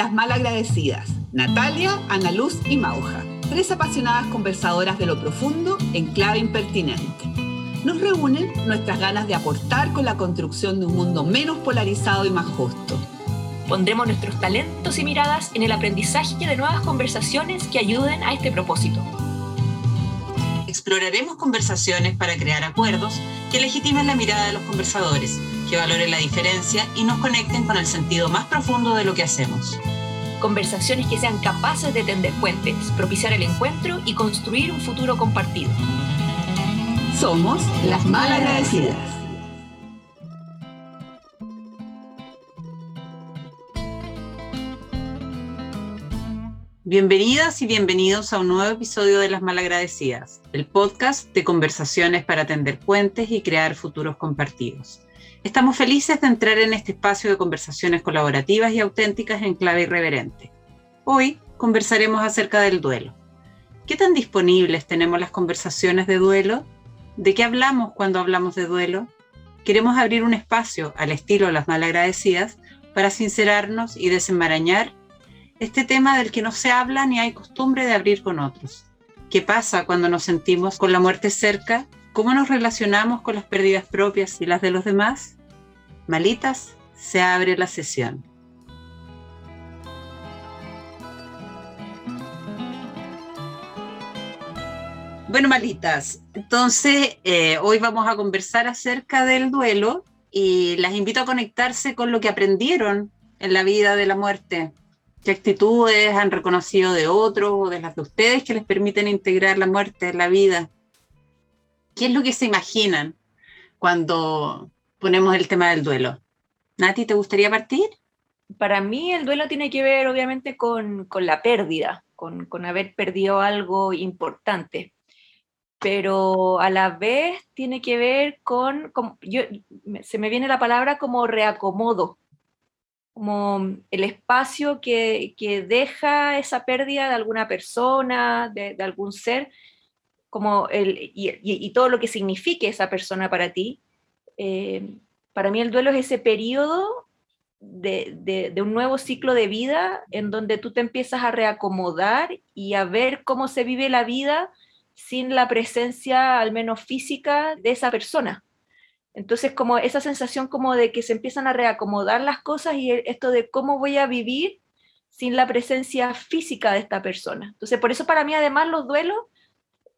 Las malagradecidas, Natalia, Ana Luz y Mauja, tres apasionadas conversadoras de lo profundo en clave impertinente. Nos reúnen nuestras ganas de aportar con la construcción de un mundo menos polarizado y más justo. Pondremos nuestros talentos y miradas en el aprendizaje de nuevas conversaciones que ayuden a este propósito. Exploraremos conversaciones para crear acuerdos que legitimen la mirada de los conversadores, que valoren la diferencia y nos conecten con el sentido más profundo de lo que hacemos. Conversaciones que sean capaces de tender puentes, propiciar el encuentro y construir un futuro compartido. Somos las malagradecidas. Bienvenidas y bienvenidos a un nuevo episodio de Las Malagradecidas, el podcast de conversaciones para tender puentes y crear futuros compartidos. Estamos felices de entrar en este espacio de conversaciones colaborativas y auténticas en clave irreverente. Hoy conversaremos acerca del duelo. ¿Qué tan disponibles tenemos las conversaciones de duelo? ¿De qué hablamos cuando hablamos de duelo? Queremos abrir un espacio al estilo las malagradecidas para sincerarnos y desenmarañar este tema del que no se habla ni hay costumbre de abrir con otros. ¿Qué pasa cuando nos sentimos con la muerte cerca? ¿Cómo nos relacionamos con las pérdidas propias y las de los demás? Malitas, se abre la sesión. Bueno, malitas, entonces eh, hoy vamos a conversar acerca del duelo y las invito a conectarse con lo que aprendieron en la vida de la muerte. ¿Qué actitudes han reconocido de otros o de las de ustedes que les permiten integrar la muerte en la vida? ¿Qué es lo que se imaginan cuando ponemos el tema del duelo? Nati, ¿te gustaría partir? Para mí el duelo tiene que ver obviamente con, con la pérdida, con, con haber perdido algo importante pero a la vez tiene que ver con, yo, se me viene la palabra como reacomodo, como el espacio que, que deja esa pérdida de alguna persona, de, de algún ser, como el, y, todo lo que signifique esa persona para ti. Eh, para mí el duelo es ese periodo de, de, de, un nuevo ciclo de vida en donde tú te empiezas a reacomodar y a ver cómo se vive la vida sin la presencia, al menos física, de esa persona. Entonces, como esa sensación como de que se empiezan a reacomodar las cosas y esto de cómo voy a vivir sin la presencia física de esta persona. Entonces, por eso para mí además los duelos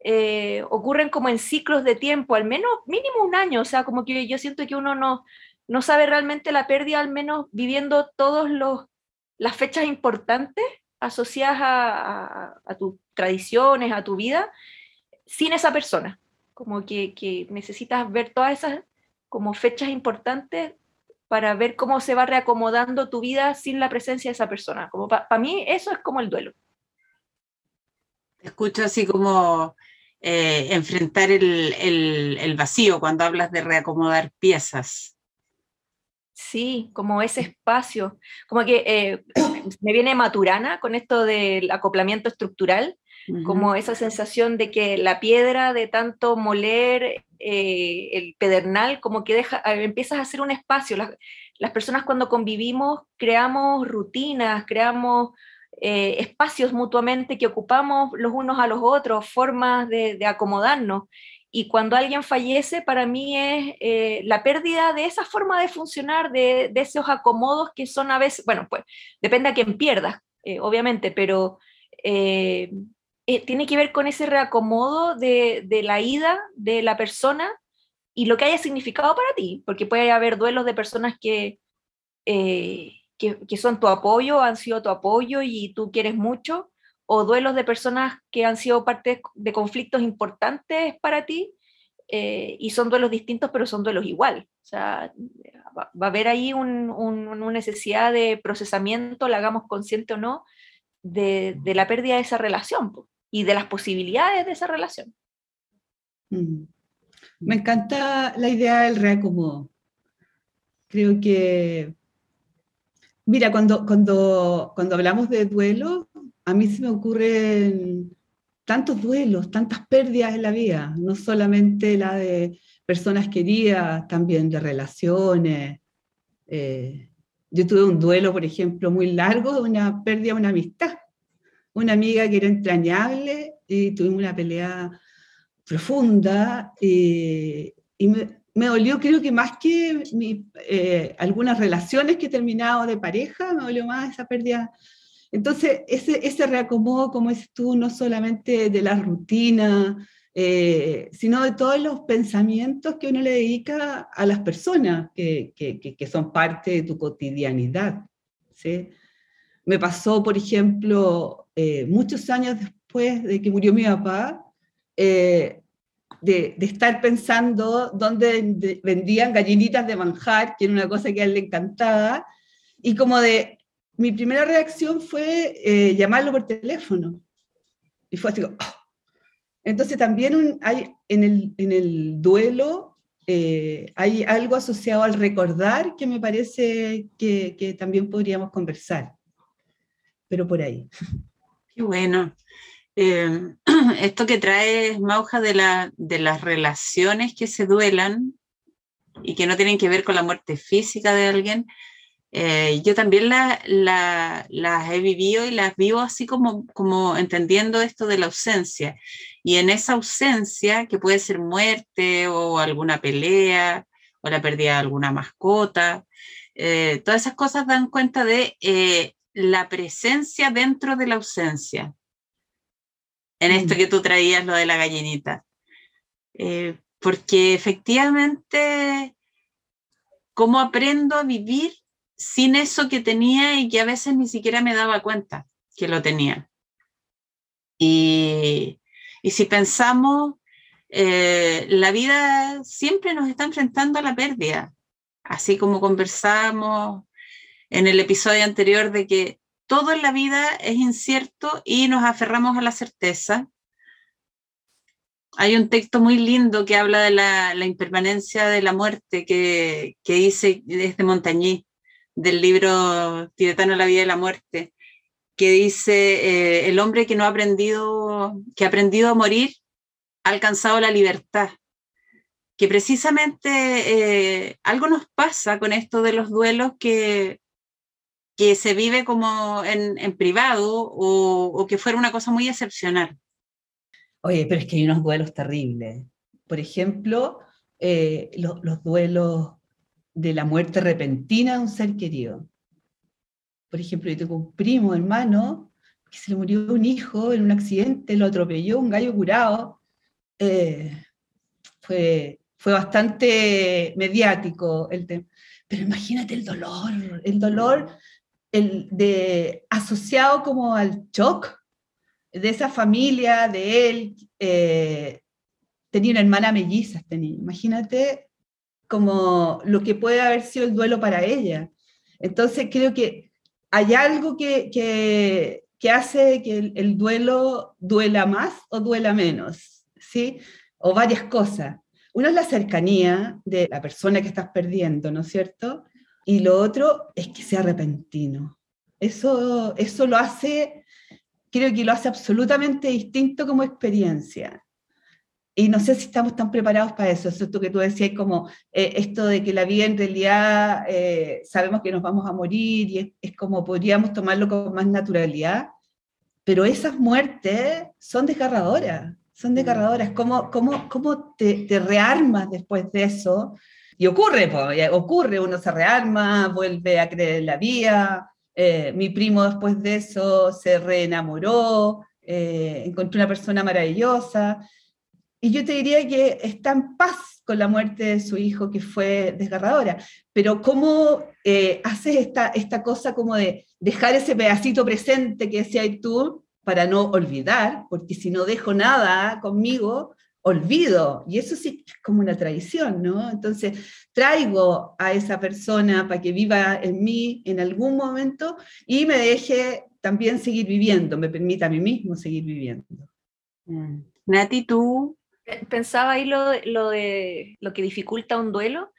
eh, ocurren como en ciclos de tiempo, al menos mínimo un año, o sea, como que yo siento que uno no, no sabe realmente la pérdida, al menos viviendo todas las fechas importantes asociadas a, tus tradiciones, a tu vida, sin esa persona. Como que, que necesitas ver todas esas como fechas importantes para ver cómo se va reacomodando tu vida sin la presencia de esa persona. Como para pa mí eso es como el duelo. Escucho así como eh, enfrentar el, el, el, vacío cuando hablas de reacomodar piezas. Sí, como ese espacio, como que eh, me viene Maturana con esto del acoplamiento estructural, como esa sensación de que la piedra de tanto moler eh, el pedernal, como que deja, empiezas a hacer un espacio. Las, las personas cuando convivimos creamos rutinas, creamos eh, espacios mutuamente que ocupamos los unos a los otros, formas de, acomodarnos. Y cuando alguien fallece, para mí es eh, la pérdida de esa forma de funcionar, de, de, esos acomodos que son a veces, bueno, pues depende a quién pierdas, eh, obviamente, pero eh, tiene que ver con ese reacomodo de, de, la ida de la persona y lo que haya significado para ti, porque puede haber duelos de personas que, que, que, son tu apoyo, han sido tu apoyo y tú quieres mucho, o duelos de personas que han sido parte de conflictos importantes para ti eh, y son duelos distintos, pero son duelos igual. O sea, va, va a haber ahí un, un, una necesidad de procesamiento, la hagamos consciente o no, de, de la pérdida de esa relación y de las posibilidades de esa relación. Mm. Me encanta la idea del reacomodo. Creo que, mira, cuando, cuando, cuando hablamos de duelo, a mí se me ocurren tantos duelos, tantas pérdidas en la vida, no solamente la de personas queridas, también de relaciones, eh, Yo tuve un duelo, por ejemplo, muy largo de una pérdida de una amistad. Una amiga que era entrañable y tuvimos una pelea profunda y, me, me, dolió creo que más que eh, algunas relaciones que he terminado de pareja, me dolió más esa pérdida. Entonces, ese, ese reacomodo, como dices tú, no solamente de la rutina, eh, sino de todos los pensamientos que uno le dedica a las personas que, son parte de tu cotidianidad. ¿sí? Me pasó, por ejemplo, eh, muchos años después de que murió mi papá, de, estar pensando dónde vendían gallinitas de manjar, que era una cosa que a él le encantaba, y como de, mi primera reacción fue eh, llamarlo por teléfono. Y fue así, oh". entonces también hay en el, en el duelo hay algo asociado al recordar que me parece que, que también podríamos conversar pero por ahí. Qué bueno. Eh, esto que trae Mauja de, la, de las relaciones que se duelan y que no tienen que ver con la muerte física de alguien, eh, yo también las he vivido y las vivo así como, como entendiendo esto de la ausencia. Y en esa ausencia, que puede ser muerte o alguna pelea o la pérdida de alguna mascota, eh, todas esas cosas dan cuenta de la presencia dentro de la ausencia. En esto mm. que tú traías, lo de la gallinita. Eh, porque efectivamente, ¿cómo aprendo a vivir sin eso que tenía y que a veces ni siquiera me daba cuenta que lo tenía? Y, si pensamos, eh, la vida siempre nos está enfrentando a la pérdida, así como conversamos en el episodio anterior de que todo en la vida es incierto y nos aferramos a la certeza. Hay un texto muy lindo que habla de la, impermanencia de la muerte que, que dice desde Montagny, del libro tibetano La vida y la muerte, que dice, eh, el hombre que no ha aprendido, que ha aprendido a morir, ha alcanzado la libertad. Que precisamente eh, algo nos pasa con esto de los duelos que que se vive como en, en privado o, o, que fuera una cosa muy excepcional. Oye, pero es que hay unos duelos terribles. Por ejemplo, eh, los, los duelos de la muerte repentina de un ser querido. Por ejemplo, yo tengo un primo, hermano, que se le murió un hijo en un accidente, lo atropelló un gallo curado. Eh, fue, fue bastante mediático el tema. Pero imagínate el dolor, el dolor el asociado como al shock de esa familia, de él, eh, tenía una hermana melliza, tenía, imagínate como lo que puede haber sido el duelo para ella. Entonces creo que hay algo que, que, que hace que el, el, duelo duela más o duela menos, ¿sí? O varias cosas. Una es la cercanía de la persona que estás perdiendo, ¿no es cierto? Y lo otro es que sea repentino. Eso, eso lo hace, creo que lo hace absolutamente distinto como experiencia. Y no sé si estamos tan preparados para eso. Eso es lo que tú decías, como eh, esto de que la vida en realidad eh, sabemos que nos vamos a morir y es, es, como podríamos tomarlo con más naturalidad. Pero esas muertes son desgarradoras, son mm. desgarradoras. ¿Cómo, cómo, cómo te, te rearmas después de eso? Y ocurre, pues, ocurre, uno se rearma, vuelve a creer en la vida. Eh, mi primo después de eso se reenamoró, eh, encontró una persona maravillosa. Y yo te diría que está en paz con la muerte de su hijo, que fue desgarradora. Pero ¿cómo eh, haces esta, esta cosa como de dejar ese pedacito presente que decías tú para no olvidar? Porque si no dejo nada conmigo, olvido, y eso sí es como una tradición, ¿no? Entonces, traigo a esa persona para que viva en mí en algún momento y me deje también seguir viviendo, me permita a mí mismo seguir viviendo. Mm. Nati, tú... Pensaba ahí lo, lo, de lo que dificulta un duelo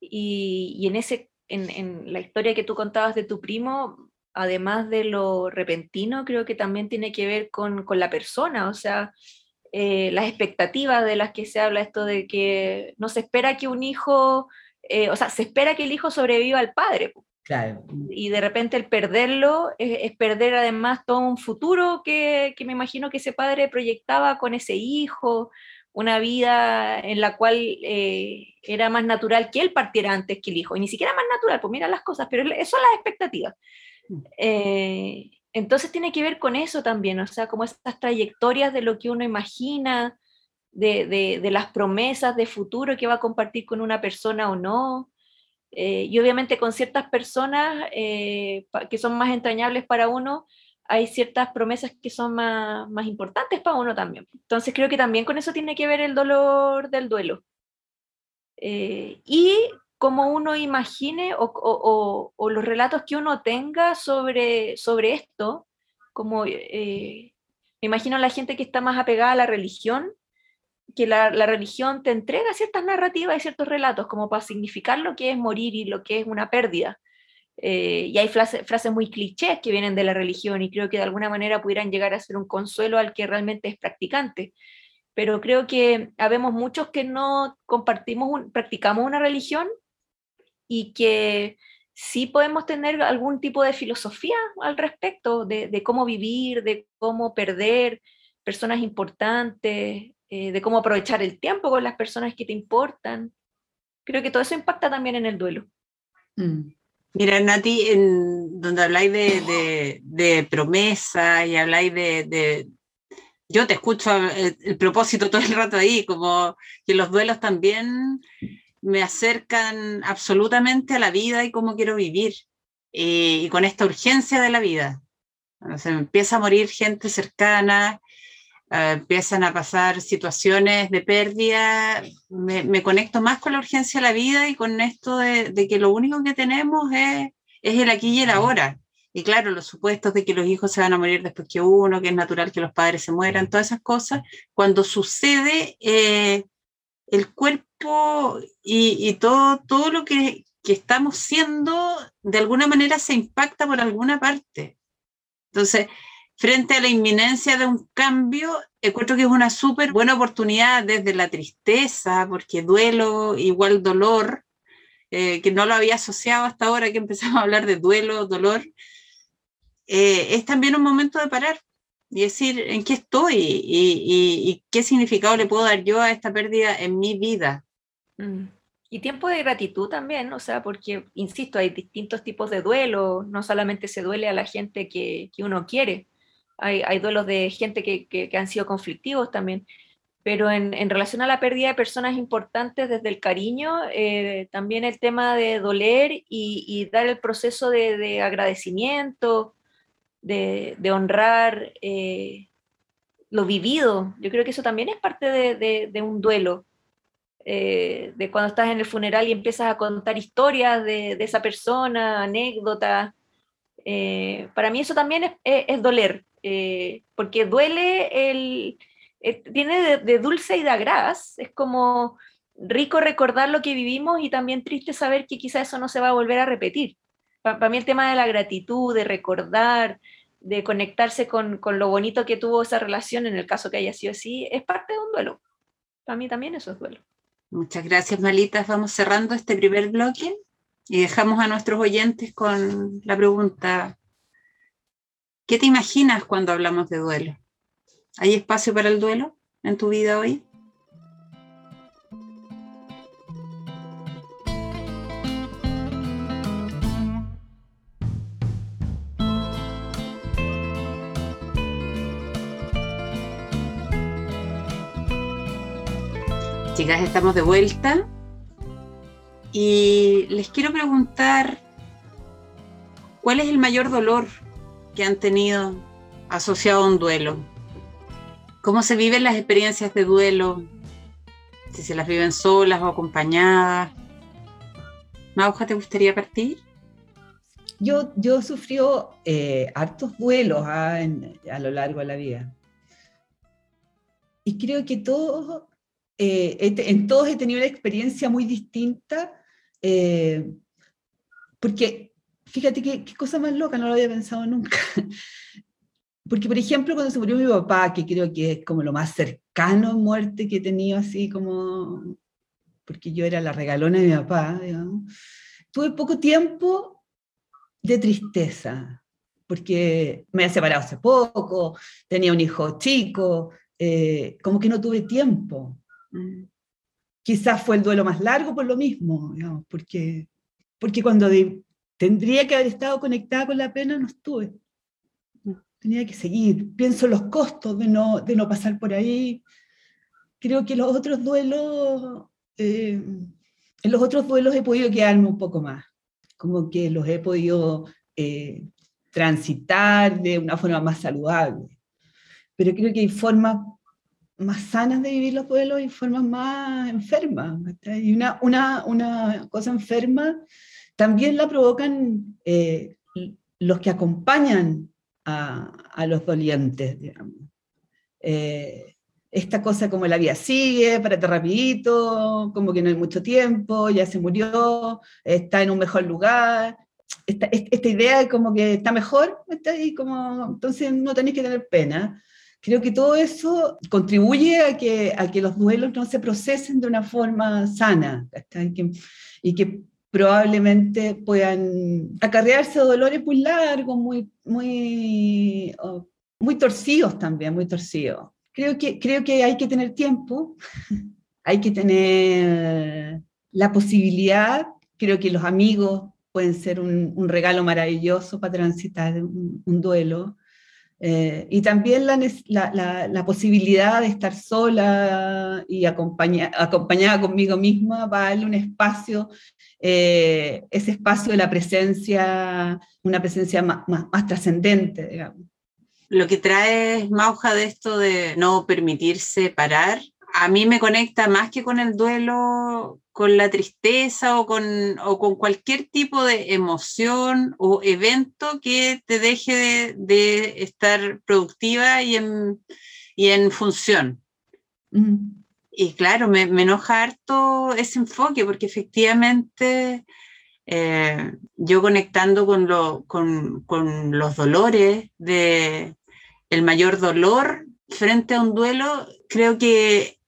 y, y en, ese, en, en la historia que tú contabas de tu primo, además de lo repentino, creo que también tiene que ver con, con la persona, o sea, eh, las expectativas de las que se habla, esto de que no se espera que un hijo, eh, o sea, se espera que el hijo sobreviva al padre. Y de repente el perderlo es, perder además todo un futuro que, que, me imagino que ese padre proyectaba con ese hijo, una vida en la cual eh, era más natural que él partiera antes que el hijo, y ni siquiera más natural, pues mira las cosas, pero eso son las expectativas. Mm. Eh, entonces tiene que ver con eso también, o sea, como estas trayectorias de lo que uno imagina, de, de, de las promesas de futuro que va a compartir con una persona o no. Eh, y obviamente con ciertas personas eh, que son más entrañables para uno, hay ciertas promesas que son más, más, importantes para uno también. Entonces creo que también con eso tiene que ver el dolor del duelo. Eh, y como uno imagine o, los relatos que uno tenga sobre, sobre esto, como me imagino la gente que está más apegada a la religión, que la, religión te entrega ciertas narrativas y ciertos relatos como para significar lo que es morir y lo que es una pérdida. Eh, y hay frases muy clichés que vienen de la religión y creo que de alguna manera pudieran llegar a ser un consuelo al que realmente es practicante. Pero creo que habemos muchos que no compartimos, practicamos una religión y que sí podemos tener algún tipo de filosofía al respecto de, de cómo vivir, de cómo perder personas importantes, eh, de cómo aprovechar el tiempo con las personas que te importan. Creo que todo eso impacta también en el duelo. Mm. Mira, Nati, en donde habláis de, de, promesa y habláis de, Yo te escucho el, propósito todo el rato ahí, como que los duelos también me acercan absolutamente a la vida y cómo quiero vivir, y, con esta urgencia de la vida. se me empieza a morir gente cercana, eh, empiezan a pasar situaciones de pérdida, me, conecto más con la urgencia de la vida y con esto de, que lo único que tenemos es, es, el aquí y el ahora. Y claro, los supuestos de que los hijos se van a morir después que uno, que es natural que los padres se mueran, todas esas cosas, cuando sucede, eh, el cuerpo y, todo, todo lo que, que estamos siendo, de alguna manera se impacta por alguna parte. Entonces, frente a la inminencia de un cambio, encuentro que es una súper buena oportunidad desde la tristeza, porque duelo igual dolor, eh, que no lo había asociado hasta ahora que empezamos a hablar de duelo, dolor, eh, es también un momento de parar y decir en qué estoy y, qué significado le puedo dar yo a esta pérdida en mi vida. Mm. Y tiempo de gratitud también, o sea, porque, insisto, hay distintos tipos de duelo, no solamente se duele a la gente que, que uno quiere, hay, duelos de gente que, han sido conflictivos también, pero en, relación a la pérdida de personas importantes desde el cariño, eh, también el tema de doler y, dar el proceso de, agradecimiento, de, honrar eh, lo vivido, yo creo que eso también es parte de, un duelo. Eh, de cuando estás en el funeral y empiezas a contar historias de, esa persona, anécdotas. para mí eso también es, es doler, eh, porque duele el, eh, tiene de, dulce y de agraz, es como rico recordar lo que vivimos y también triste saber que quizá eso no se va a volver a repetir. Para mí el tema de la gratitud, de recordar, de conectarse con, con, lo bonito que tuvo esa relación, en el caso que haya sido así, es parte de un duelo. Para mí también eso es duelo. Muchas gracias, Malitas. Vamos cerrando este primer bloque y dejamos a nuestros oyentes con la pregunta ¿Qué te imaginas cuando hablamos de duelo? ¿Hay espacio para el duelo en tu vida hoy? Chicas, estamos de vuelta y les quiero preguntar, ¿cuál es el mayor dolor que han tenido asociado a un duelo. ¿Cómo se viven las experiencias de duelo? Si se las viven solas o acompañadas. Mauja, ¿te gustaría partir? Yo, yo sufrió eh, hartos duelos ah, a lo largo de la vida. Y creo que todos, eh, en todos he tenido una experiencia muy distinta, eh, porque fíjate qué, cosa más loca, no lo había pensado nunca. Porque, por ejemplo, cuando se murió mi papá, que creo que es como lo más cercano a muerte que he tenido, así como, porque yo era la regalona de mi papá, digamos, tuve poco tiempo de tristeza, porque me he separado hace poco, tenía un hijo chico, eh, como que no tuve tiempo. Mm. Quizás fue el duelo más largo por lo mismo, porque, porque cuando tendría que haber estado conectada con la pena no estuve. Tenía que seguir. Pienso en los costos de no, de no pasar por ahí. Creo que los otros duelos, eh, en los otros duelos he podido quedarme un poco más, como que los he podido eh, transitar de una forma más saludable. Pero creo que hay formas más sanas de vivir los duelos y formas más enfermas. Y una, una, una, cosa enferma también la provocan eh, los que acompañan a, a los dolientes. Eh, esta cosa como la vida sigue, párate rapidito, como que no hay mucho tiempo, ya se murió, está en un mejor lugar, esta, esta idea de como que está mejor, y como, entonces no tenéis que tener pena. Creo que todo eso contribuye a que, a que los duelos no se procesen de una forma sana y que, y que probablemente puedan acarrearse dolores muy largos, muy, muy, muy torcidos también, muy torcidos. Creo que, creo que hay que tener tiempo, hay que tener la posibilidad, creo que los amigos pueden ser un, un regalo maravilloso para transitar un, duelo. Eh, y también la, posibilidad de estar sola y acompaña, acompañada conmigo misma para darle un espacio, eh, ese espacio de la presencia, una presencia más, más, más trascendente, digamos. Lo que trae Mauja de esto de no permitirse parar, a mí me conecta más que con el duelo, con la tristeza o con, con cualquier tipo de emoción o evento que te deje de, estar productiva y en, y en función. Y claro, me, me, enoja harto ese enfoque porque efectivamente eh, yo conectando con, lo, con, con los dolores de, el mayor dolor frente a un duelo, creo que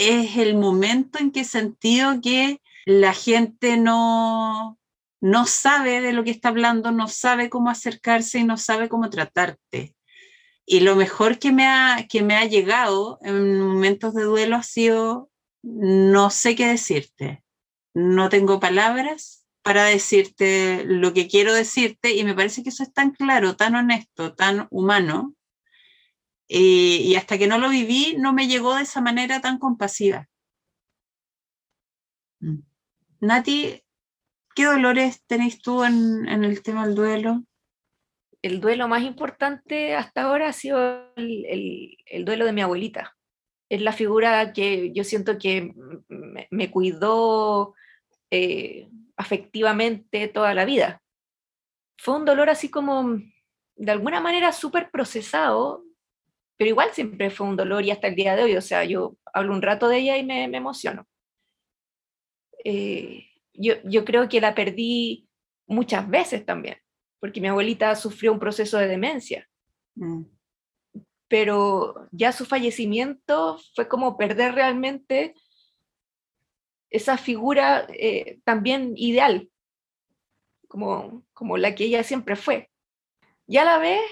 es el momento en que he sentido que la gente no, no sabe de lo que está hablando, no sabe cómo acercarse y no sabe cómo tratarte. Y lo mejor que me ha, que me ha llegado en momentos de duelo ha sido, no sé qué decirte, no tengo palabras para decirte lo que quiero decirte y me parece que eso es tan claro, tan honesto, tan humano, y hasta que no lo viví, no me llegó de esa manera tan compasiva. Mm. Nati, ¿qué dolores tenéis tú en, el tema del duelo? El duelo más importante hasta ahora ha sido el, duelo de mi abuelita. Es la figura que yo siento que me, cuidó eh, afectivamente toda la vida. Fue un dolor así como, de alguna manera, súper procesado, pero igual siempre fue un dolor y hasta el día de hoy, o sea, yo hablo un rato de ella y me, emociono. Eh, yo, yo creo que la perdí muchas veces también, porque mi abuelita sufrió un proceso de demencia. Mm. Pero ya su fallecimiento fue como perder realmente esa figura eh, también ideal, como, como la que ella siempre fue. Y a la vez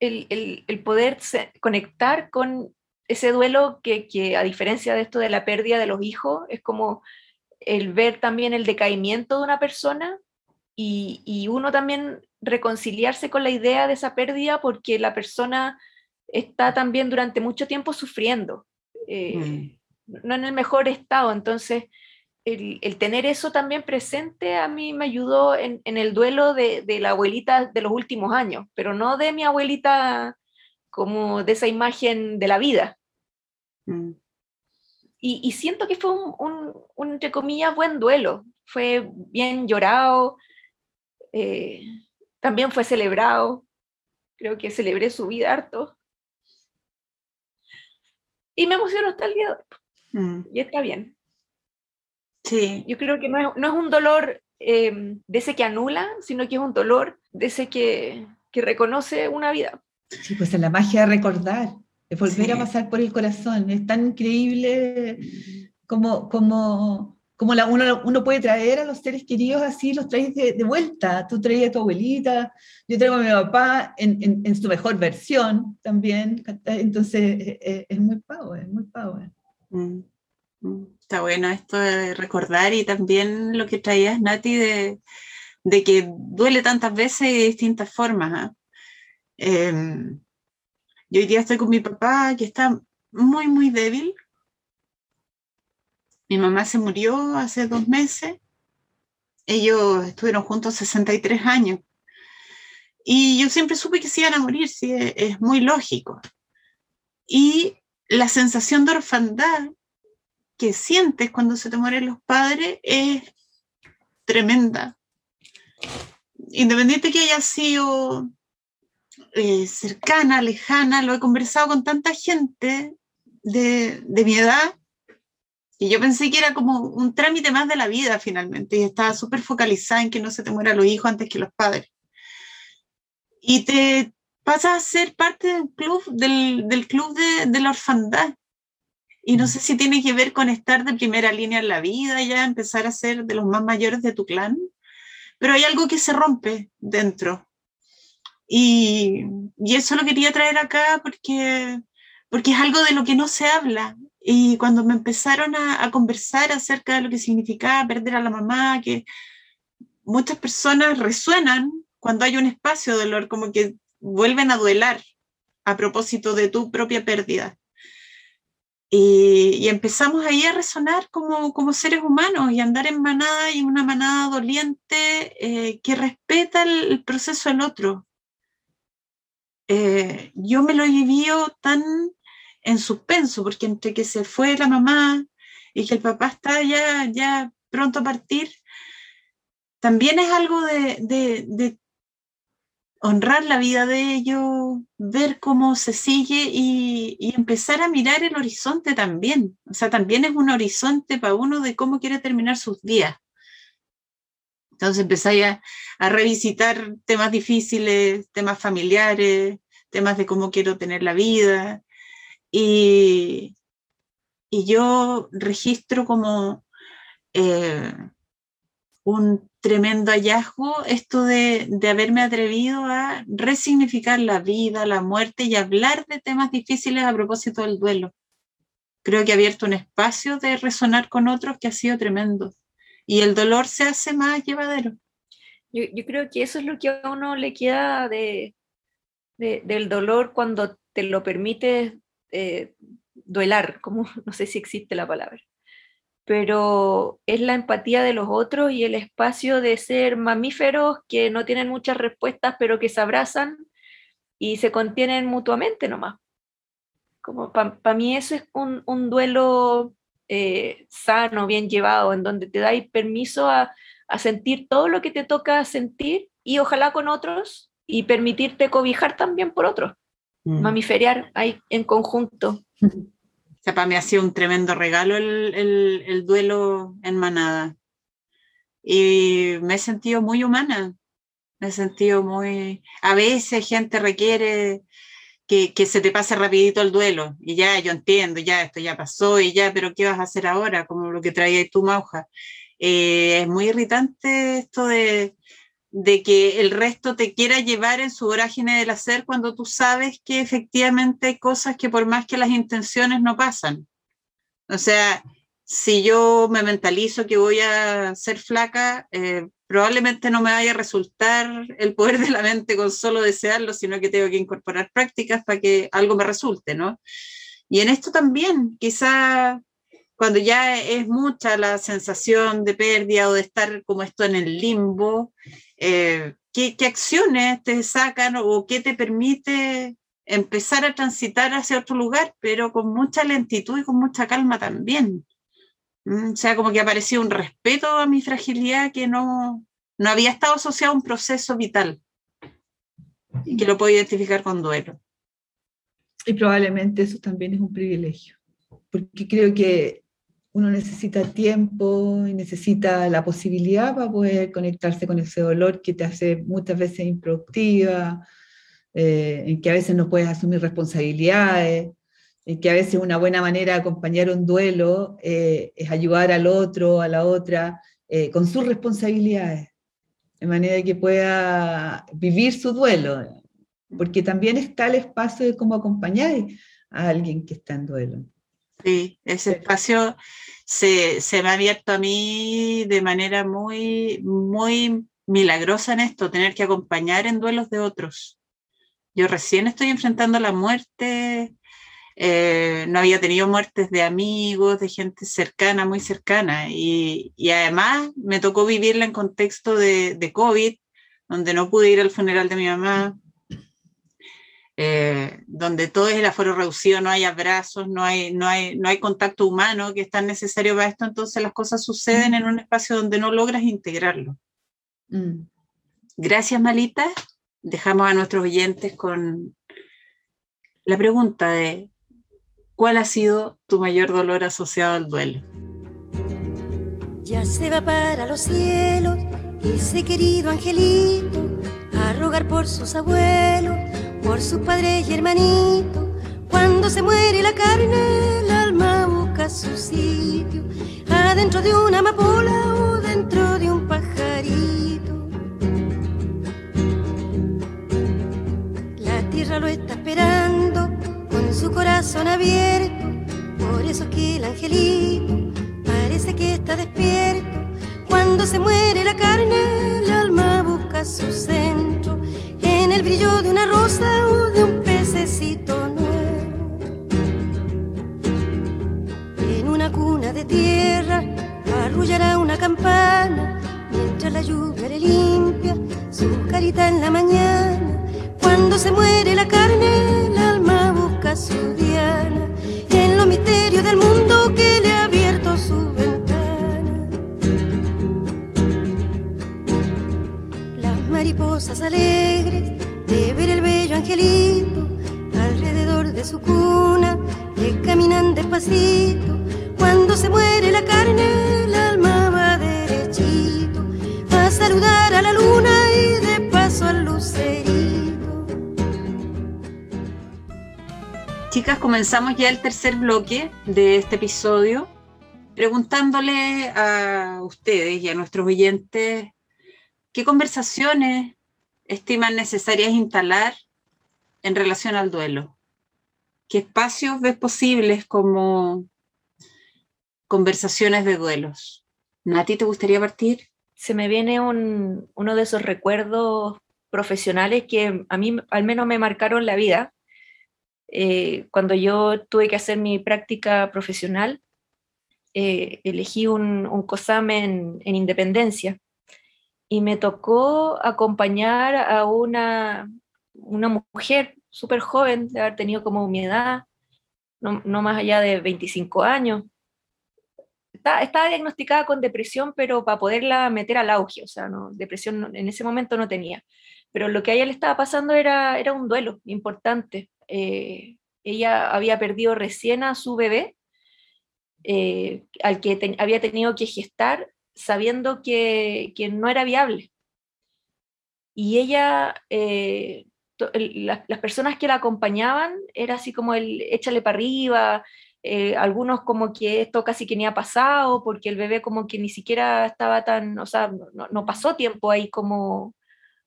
el, poder conectar con ese duelo que, a diferencia de esto de la pérdida de los hijos, es como el ver también el decaimiento de una persona y, uno también reconciliarse con la idea de esa pérdida porque la persona está también durante mucho tiempo sufriendo, eh, mm. no en el mejor estado. Entonces, el, tener eso también presente a mí me ayudó en, el duelo de, la abuelita de los últimos años, pero no de mi abuelita como de esa imagen de la vida. Mm. Y, siento que fue un, entre comillas, buen duelo. Fue bien llorado, eh, también fue celebrado. Creo que celebré su vida harto. Y me emocionó hasta el día de hoy. Mm. Y está bien. Sí. Yo creo que no es, no es un dolor eh, de ese que anula, sino que es un dolor de ese que, que reconoce una vida. Sí, pues es la magia de recordar, de volver a pasar por el corazón. Es tan increíble como, como como la, uno, uno puede traer a los seres queridos así, los traes de, de vuelta. Tú traías a tu abuelita, yo traigo a mi papá en, en, en su mejor versión también. Entonces es, es, es muy power, es muy power. Mm. Está bueno esto de recordar y también lo que traías, Nati, de, de que duele tantas veces y de distintas formas. ¿eh? Eh, yo hoy día estoy con mi papá que está muy, muy débil, mi mamá se murió hace dos meses. Ellos estuvieron juntos 63 años. Y yo siempre supe que se iban a morir, sí, es muy lógico. Y la sensación de orfandad que sientes cuando se te mueren los padres es tremenda. Independiente que haya sido eh, cercana, lejana, lo he conversado con tanta gente de, de mi edad y yo pensé que era como un trámite más de la vida finalmente, y estaba súper focalizada en que no se te mueran los hijos antes que los padres. Y te pasas a ser parte del club, del, del club de, de, la orfandad. Y no sé si tiene que ver con estar de primera línea en la vida, ya empezar a ser de los más mayores de tu clan, pero hay algo que se rompe dentro. Y, y eso lo quería traer acá porque, porque es algo de lo que no se habla y cuando me empezaron a, a, conversar acerca de lo que significaba perder a la mamá, que muchas personas resuenan cuando hay un espacio de dolor, como que vuelven a duelar a propósito de tu propia pérdida. Y, empezamos ahí a resonar como, como, seres humanos y andar en manada y una manada doliente eh, que respeta el, proceso del otro. Eh, yo me lo he vivido tan en suspenso, porque entre que se fue la mamá y que el papá está ya, ya pronto a partir, también es algo de honrar la vida de ellos, ver cómo se sigue y, y, empezar a mirar el horizonte también. O sea, también es un horizonte para uno de cómo quiere terminar sus días. Entonces empezáis a, a revisitar temas difíciles, temas familiares, temas de cómo quiero tener la vida, y, y yo registro como eh, un tremendo hallazgo esto de, de, haberme atrevido a resignificar la vida, la muerte y hablar de temas difíciles a propósito del duelo. Creo que ha abierto un espacio de resonar con otros que ha sido tremendo y el dolor se hace más llevadero. Yo, creo que eso es lo que a uno le queda de, de, del dolor cuando te lo permites eh, duelar, como no sé si existe la palabra, pero es la empatía de los otros y el espacio de ser mamíferos que no tienen muchas respuestas, pero que se abrazan y se contienen mutuamente nomás. Como para pa mí eso es un, un duelo eh, sano, bien llevado, en donde te dais permiso a, a sentir todo lo que te toca sentir y ojalá con otros y permitirte cobijar también por otros mm. mamiferiar ahí en conjunto. Sea, para mí ha sido un tremendo regalo el, el, el, duelo en manada. Y me he sentido muy humana, me he sentido muy... A veces gente requiere que, que, se te pase rapidito el duelo y ya, yo entiendo, ya, esto ya pasó y ya, pero ¿qué vas a hacer ahora? Como lo que traía tu mauja. Eh, es muy irritante esto de, de que el resto te quiera llevar en su vorágine del hacer cuando tú sabes que efectivamente hay cosas que por más que las intenciones no pasan. O sea, si yo me mentalizo que voy a ser flaca, eh, probablemente no me vaya a resultar el poder de la mente con solo desearlo, sino que tengo que incorporar prácticas para que algo me resulte, ¿no? Y en esto también, quizá cuando ya es mucha la sensación de pérdida o de estar como esto en el limbo, eh, ¿qué, ¿qué, acciones te sacan o qué te permite empezar a transitar hacia otro lugar, pero con mucha lentitud y con mucha calma también? ¿Mm? O sea, como que apareció un respeto a mi fragilidad que no, no había estado asociado a un proceso vital y que lo puedo identificar con duelo. Y probablemente eso también es un privilegio, porque creo que uno necesita tiempo y necesita la posibilidad para poder conectarse con ese dolor que te hace muchas veces improductiva, eh, en que a veces no puedes asumir responsabilidades. y que a veces una buena manera de acompañar un duelo eh, es ayudar al otro, a la otra, eh, con sus responsabilidades, de manera que pueda vivir su duelo, porque también está el espacio de cómo acompañar a alguien que está en duelo. Sí, ese espacio se, se me ha abierto a mí de manera muy, muy milagrosa en esto, tener que acompañar en duelos de otros. Yo recién estoy enfrentando la muerte, eh, no había tenido muertes de amigos, de gente cercana, muy cercana, y, y además me tocó vivirla en contexto de, de COVID, donde no pude ir al funeral de mi mamá, eh, donde todo es el aforo reducido, no hay abrazos, no hay, no, hay, no hay contacto humano que es tan necesario para esto, entonces las cosas suceden en un espacio donde no logras integrarlo. Mm. Gracias, Malita. Dejamos a nuestros oyentes con la pregunta de ¿cuál ha sido tu mayor dolor asociado al duelo? Ya se va para los cielos ese querido angelito a rogar por sus abuelos por su padre y hermanito. Cuando se muere la carne, el alma busca su sitio, adentro de una amapola o dentro de un pajarito. La tierra lo está esperando con su corazón abierto, por eso que el angelito parece que está despierto. Cuando se muere la carne, el alma busca su centro en el brillo de una rosa o de un pececito nuevo. En una cuna de tierra arrullará una campana mientras la lluvia le limpia su carita en la mañana. Cuando se muere la carne, el alma busca su diana en los misterios del mundo que le ha abierto su ventana. Las mariposas alegres de ver el bello angelito alrededor de su cuna, que caminan despacito. Cuando se muere la carne, el alma va derechito a saludar a la luna y de paso al lucerito. Chicas, comenzamos ya el tercer bloque de este episodio preguntándole a ustedes y a nuestros oyentes qué conversaciones estiman necesarias instalar en relación al duelo? ¿Qué espacios ves posibles como conversaciones de duelos? Nati, ¿te gustaría partir? Se me viene uno de esos recuerdos profesionales que a mí al menos me marcaron la vida. Eh, cuando yo tuve que hacer mi práctica profesional, eh, elegí un, un COSAM en Independencia y me tocó acompañar a una, una mujer súper joven, de haber tenido como mi edad, no, más allá de 25 años. estaba diagnosticada con depresión, pero para poderla meter al auge, o sea, no, depresión en ese momento no tenía. Pero lo que a ella le estaba pasando era, era un duelo importante. Eh, ella había perdido recién a su bebé, eh, al que había tenido que gestar sabiendo que, no era viable. Y ella, eh, las personas que la acompañaban, era así como el échale para arriba, eh, algunos como que esto casi que ni ha pasado, porque el bebé como que ni siquiera estaba tan, o sea, no, pasó tiempo ahí como,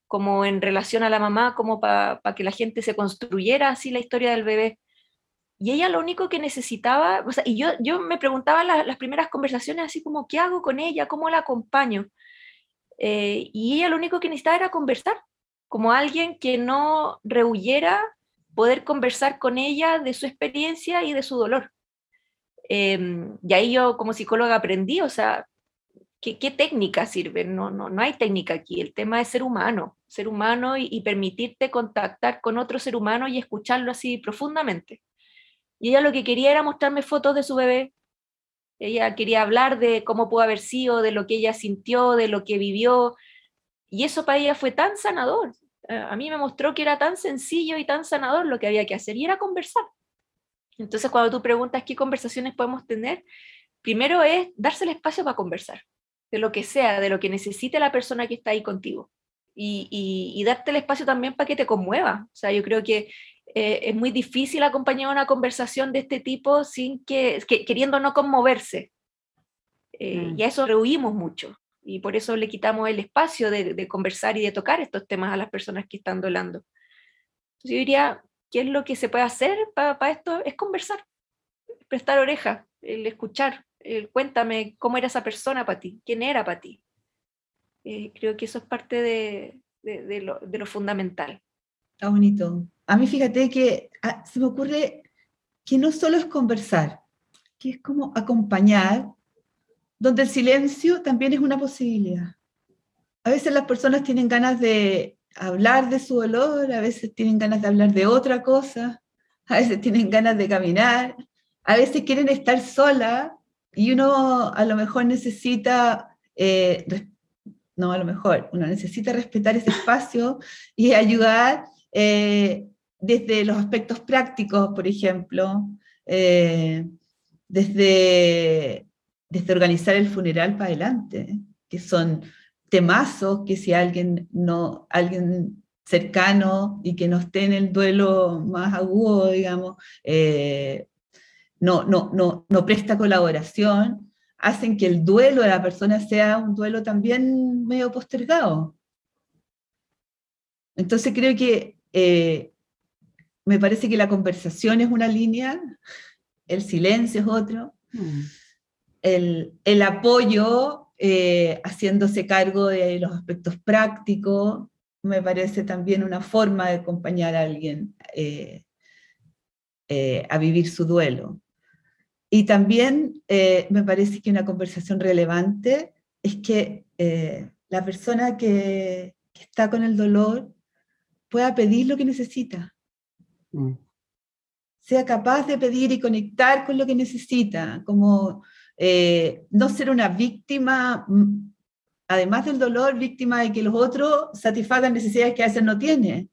como en relación a la mamá, como para que la gente se construyera así la historia del bebé. Y ella lo único que necesitaba, o sea, y yo, yo me preguntaba las primeras conversaciones así como, ¿qué hago con ella? ¿Cómo la acompaño? Eh, y ella lo único que necesitaba era conversar, como alguien que no rehuyera poder conversar con ella de su experiencia y de su dolor. Em, y ahí yo como psicóloga aprendí, o sea, ¿qué, qué técnica sirve? No, no, no hay técnica aquí, el tema es ser humano, ser humano y permitirte contactar con otro ser humano y escucharlo así profundamente. Y ella lo que quería era mostrarme fotos de su bebé. Ella quería hablar de cómo pudo haber sido, de lo que ella sintió, de lo que vivió. Y eso para ella fue tan sanador. Eh, a mí me mostró que era tan sencillo y tan sanador lo que había que hacer y era conversar. Entonces, cuando tú preguntas qué conversaciones podemos tener, primero es darse el espacio para conversar, de lo que sea, de lo que necesite la persona que está ahí contigo. Y, y, y darte el espacio también para que te conmueva. O sea, yo creo que eh, es muy difícil acompañar una conversación de este tipo sin que, queriendo no conmoverse. Eh, mm. Y a eso rehuimos mucho. Y por eso le quitamos el espacio de, conversar y de tocar estos temas a las personas que están dolando. yo diría, ¿qué es lo que se puede hacer para esto? Es conversar, prestar oreja, el escuchar, el cuéntame cómo era esa persona para ti, quién era para ti. Eh, creo que eso es parte de, de, lo, de, lo, fundamental. Está bonito. A mí fíjate que ah, se me ocurre que no solo es conversar, que es como acompañar, donde el silencio también es una posibilidad. A veces las personas tienen ganas de hablar de su dolor, a veces tienen ganas de hablar de otra cosa, a veces tienen ganas de caminar, a veces quieren estar sola y uno a lo mejor necesita eh, no a lo mejor, uno necesita respetar ese espacio y ayudar eh, desde los aspectos prácticos, por ejemplo, eh, desde, desde organizar el funeral para adelante, que son temazos que si alguien, no, alguien cercano y que no esté en el duelo más agudo, digamos, eh, no, no, no, no presta colaboración, hacen que el duelo de la persona sea un duelo también medio postergado. Entonces creo que eh, me parece que la conversación es una línea, el silencio es otro, mm. el, apoyo eh, haciéndose cargo de los aspectos prácticos, me parece también una forma de acompañar a alguien eh, a vivir su duelo. Y también me parece que una conversación relevante es que la persona que, está con el dolor pueda pedir lo que necesita. Mm. Sea capaz de pedir y conectar con lo que necesita, como eh, no ser una víctima, mm, además del dolor, víctima de que los otros satisfagan necesidades que a veces no tiene.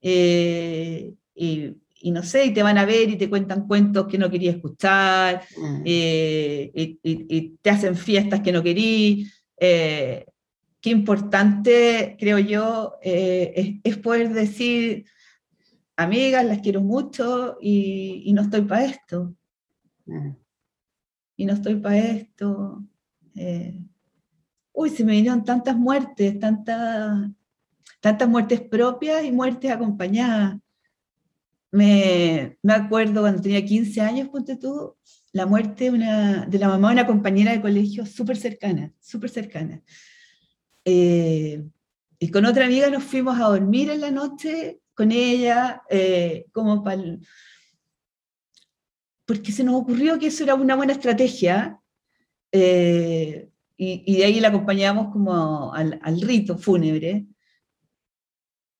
y y no sé, y te van a ver y te cuentan cuentos que no quería escuchar, mm. eh, y, te hacen fiestas que no querí. Eh, qué importante, creo yo, eh, es, poder decir, amigas, las quiero mucho y, no estoy para esto. Mm. Y no estoy para esto. uy, se me vinieron tantas muertes, tantas, tantas muertes propias y muertes acompañadas me, me, acuerdo cuando tenía 15 años, ponte tú, la muerte una, de la mamá de una compañera de colegio súper cercana, súper cercana. Eh, y con otra amiga nos fuimos a dormir en la noche con ella, eh, como para... Porque se nos ocurrió que eso era una buena estrategia, eh, y, y, de ahí la acompañamos como al, al rito fúnebre,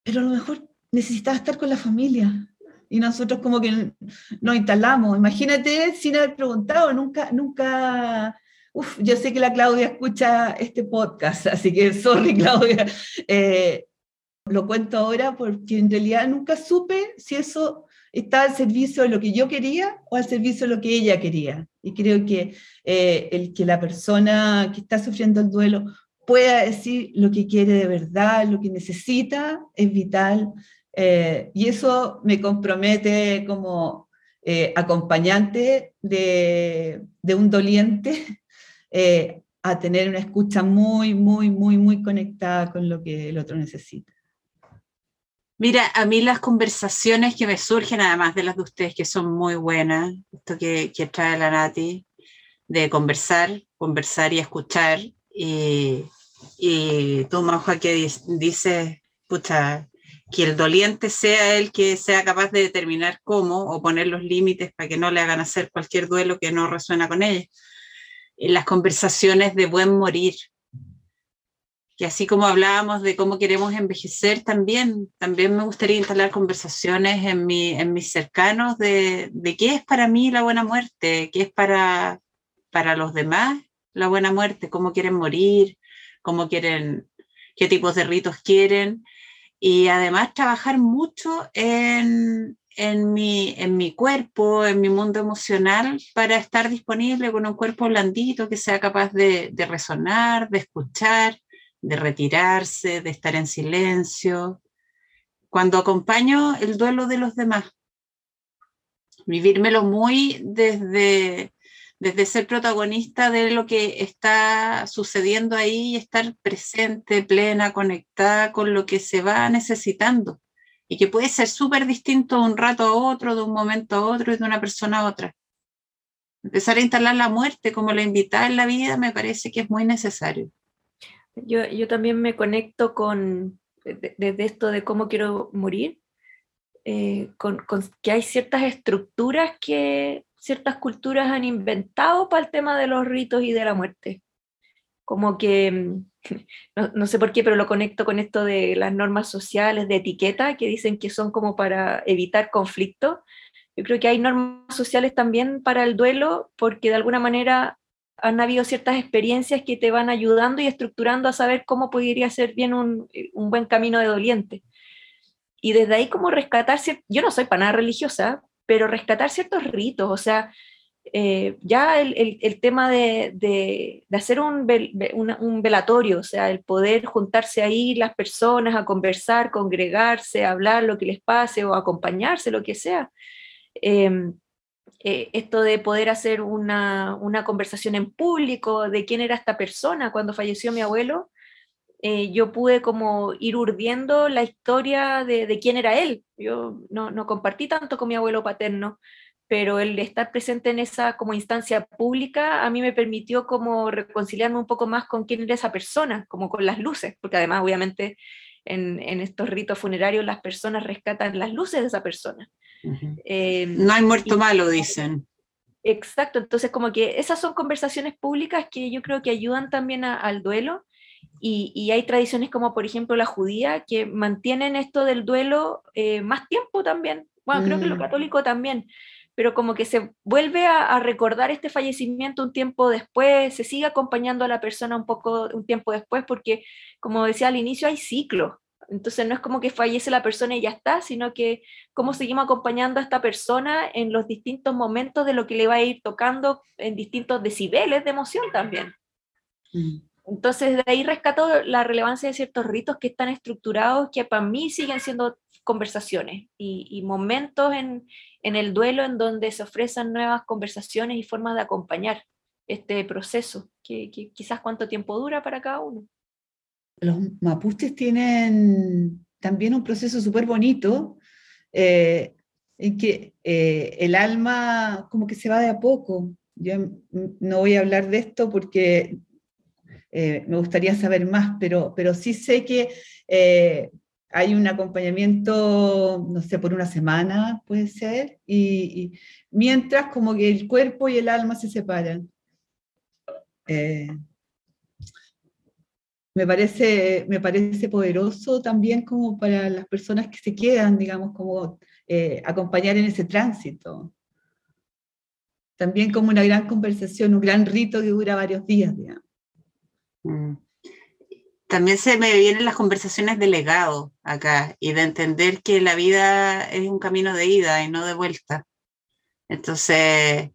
pero a lo mejor necesitaba estar con la familia, y nosotros como que nos instalamos. Imagínate sin haber preguntado, nunca, nunca, uf, yo sé que la Claudia escucha este podcast, así que sorry Claudia, eh, lo cuento ahora porque en realidad nunca supe si eso estaba al servicio de lo que yo quería o al servicio de lo que ella quería. Y creo que eh, el que la persona que está sufriendo el duelo pueda decir lo que quiere de verdad, lo que necesita, es vital eh, y eso me compromete como eh, acompañante de, de, un doliente eh, a tener una escucha muy, muy, muy, muy conectada con lo que el otro necesita. Mira, a mí las conversaciones que me surgen, además de las de ustedes, que son muy buenas, esto que, que trae la Nati, de conversar, conversar y escuchar, y, y tú, Majo, que dices, pucha, que el doliente sea el que sea capaz de determinar cómo o poner los límites para que no le hagan hacer cualquier duelo que no resuena con ella. Las conversaciones de buen morir, que así como hablábamos de cómo queremos envejecer, también, también me gustaría instalar conversaciones en, mi, en mis cercanos de, de qué es para mí la buena muerte, qué es para, para los demás la buena muerte, cómo quieren morir, cómo quieren, qué tipos de ritos quieren. Y además trabajar mucho en, en, mi, en mi cuerpo, en mi mundo emocional, para estar disponible con un cuerpo blandito que sea capaz de, de resonar, de escuchar, de retirarse, de estar en silencio. cuando acompaño el duelo de los demás. Vivírmelo muy desde, desde ser protagonista de lo que está sucediendo ahí y estar presente, plena, conectada con lo que se va necesitando y que puede ser súper distinto de un rato a otro, de un momento a otro y de una persona a otra. Empezar a instalar la muerte como la invitada en la vida me parece que es muy necesario. Yo, yo también me conecto con, desde esto de cómo quiero morir, eh, con, con, que hay ciertas estructuras que ciertas culturas han inventado para el tema de los ritos y de la muerte. Como que, mm, no, no, sé por qué, pero lo conecto con esto de las normas sociales de etiqueta que dicen que son como para evitar conflicto. Yo creo que hay normas sociales también para el duelo porque de alguna manera han habido ciertas experiencias que te van ayudando y estructurando a saber cómo podría ser bien un, un buen camino de doliente. Y desde ahí como rescatar, yo no soy para nada religiosa, pero rescatar ciertos ritos, o sea, eh, ya el, el, tema de, de, hacer un, un, velatorio, o sea, el poder juntarse ahí las personas a conversar, congregarse, hablar lo que les pase o acompañarse, lo que sea. Eh, eh, esto de poder hacer una, una, conversación en público de quién era esta persona cuando falleció mi abuelo, eh, yo pude como ir urdiendo la historia de, de quién era él. Yo no, no, compartí tanto con mi abuelo paterno, pero el estar presente en esa como instancia pública a mí me permitió como reconciliarme un poco más con quién era esa persona, como con las luces, porque además obviamente en, en estos ritos funerarios las personas rescatan las luces de esa persona. Uh -huh. eh, no hay muerto y, malo, dicen. Exacto, entonces como que esas son conversaciones públicas que yo creo que ayudan también a, al duelo y, y, hay tradiciones como por ejemplo la judía que mantienen esto del duelo eh, más tiempo también. Bueno, mm. creo que lo católico también, pero como que se vuelve a, a, recordar este fallecimiento un tiempo después, se sigue acompañando a la persona un poco un tiempo después, porque como decía al inicio hay ciclos. Entonces no es como que fallece la persona y ya está, sino que cómo seguimos acompañando a esta persona en los distintos momentos de lo que le va a ir tocando en distintos decibeles de emoción también. Mm. Entonces, de ahí rescato la relevancia de ciertos ritos que están estructurados, que para mí siguen siendo conversaciones y, y momentos en, en, el duelo en donde se ofrecen nuevas conversaciones y formas de acompañar este proceso, que, que quizás cuánto tiempo dura para cada uno. Los mapuches tienen también un proceso súper bonito, eh, en que eh, el alma como que se va de a poco. Yo no voy a hablar de esto porque eh, me gustaría saber más, pero, pero sí sé que eh, hay un acompañamiento, no sé, por una semana, puede ser, y, mientras como que el cuerpo y el alma se separan. Eh, me, parece, me parece poderoso también como para las personas que se quedan, digamos, como eh, acompañar en ese tránsito. También como una gran conversación, un gran rito que dura varios días, digamos. Mm. También se me vienen las conversaciones de legado acá y de entender que la vida es un camino de ida y no de vuelta. Entonces,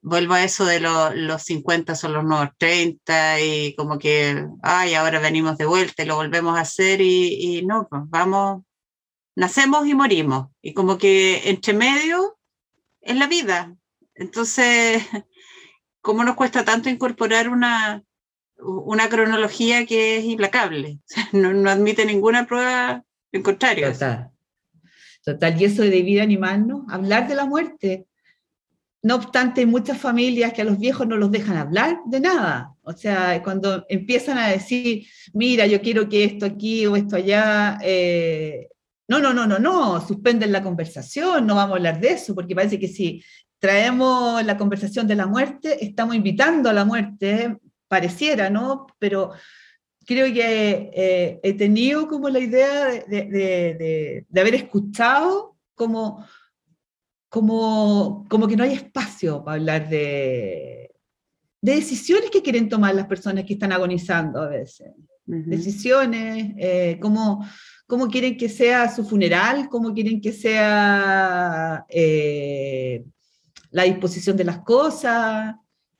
vuelvo a eso de lo, los 50 son los nuevos 30 y como que, ay, ahora venimos de vuelta y lo volvemos a hacer y, y no, pues vamos, nacemos y morimos. Y como que entre medio es la vida. Entonces, ¿cómo nos cuesta tanto incorporar una, una cronología que es implacable, no, no, admite ninguna prueba en contrario. Total. Total, y eso de vida animal, ¿no? Hablar de la muerte. No obstante, hay muchas familias que a los viejos no los dejan hablar de nada. O sea, cuando empiezan a decir, mira, yo quiero que esto aquí o esto allá, eh, no, no, no, no, no, suspenden la conversación, no vamos a hablar de eso, porque parece que si traemos la conversación de la muerte, estamos invitando a la muerte, pareciera, ¿no? Pero creo que eh, he tenido como la idea de, de, de, de, haber escuchado como, como, como que no hay espacio para hablar de, decisiones que quieren tomar las personas que están agonizando a veces. Uh -huh. Decisiones, eh, cómo, cómo, quieren que sea su funeral, cómo quieren que sea eh, la disposición de las cosas,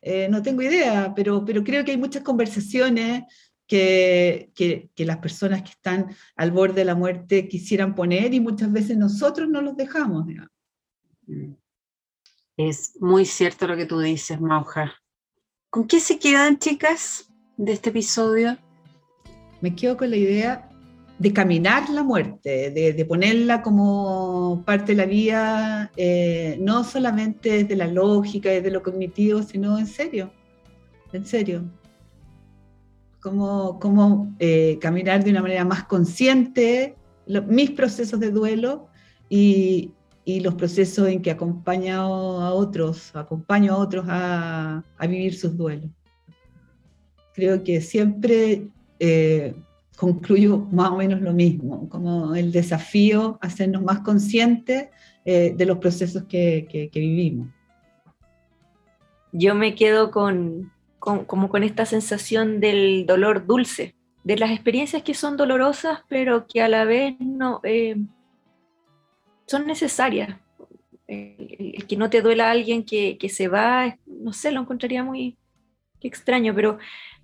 eh, no tengo idea, pero, pero creo que hay muchas conversaciones que, que, las personas que están al borde de la muerte quisieran poner y muchas veces nosotros no los dejamos. Mm. Es muy cierto lo que tú dices, Mauja. ¿Con qué se quedan, chicas, de este episodio? Me quedo con la idea de caminar la muerte, de, ponerla como parte de la vida, eh, no solamente desde la lógica, desde lo cognitivo, sino en serio, en serio. Como, como eh, caminar de una manera más consciente mis procesos de duelo y, y los procesos en que acompaño a otros, acompaño a otros a, vivir sus duelos. Creo que siempre eh, concluyo más o menos lo mismo, como el desafío a hacernos más conscientes eh, de los procesos que, vivimos. Yo me quedo con, como con esta sensación del dolor dulce, de las experiencias que son dolorosas, pero que a la vez no, eh, son necesarias. El, que no te duela a alguien que, se va, no sé, lo encontraría muy extraño, pero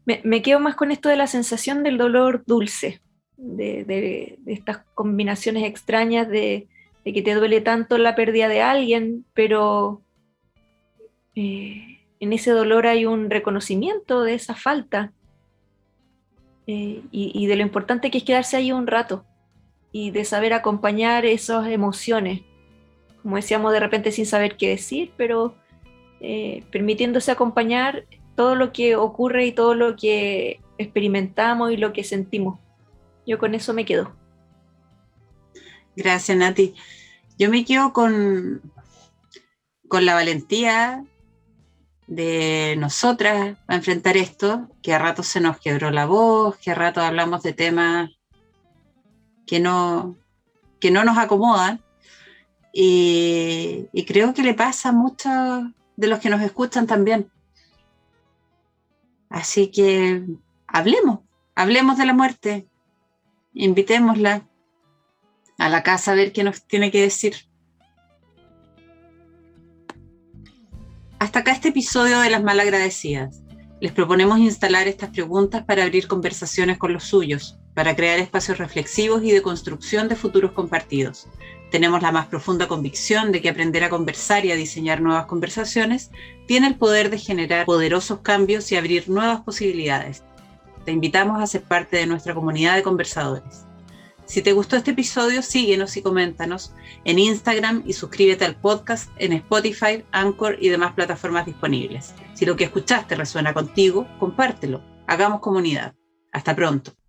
me, quedo más con esto de la sensación del dolor dulce, de, estas combinaciones extrañas de, que te duele tanto la pérdida de alguien, pero eh, en ese dolor hay un reconocimiento de esa falta eh, y de lo importante que es quedarse ahí un rato y de saber acompañar esas emociones, como decíamos de repente sin saber qué decir, pero eh, permitiéndose acompañar todo lo que ocurre y todo lo que experimentamos y lo que sentimos. Yo con eso me quedo. Gracias, Nati. Yo me quedo con, con la valentía de nosotras a enfrentar esto, que a ratos se nos quebró la voz, que a ratos hablamos de temas que no, que no nos acomodan. Y, creo que le pasa a muchos de los que nos escuchan también. Así que hablemos, hablemos de la muerte, invitémosla a la casa a ver qué nos tiene que decir. Hasta acá este episodio de Las Malagradecidas. Les proponemos instalar estas preguntas para abrir conversaciones con los suyos, para crear espacios reflexivos y de construcción de futuros compartidos. Tenemos la más profunda convicción de que aprender a conversar y a diseñar nuevas conversaciones tiene el poder de generar poderosos cambios y abrir nuevas posibilidades. Te invitamos a ser parte de nuestra comunidad de conversadores. Si te gustó este episodio, síguenos y coméntanos en Instagram y suscríbete al podcast en Spotify, Anchor y demás plataformas disponibles. Si lo que escuchaste resuena contigo, compártelo. Hagamos comunidad. Hasta pronto.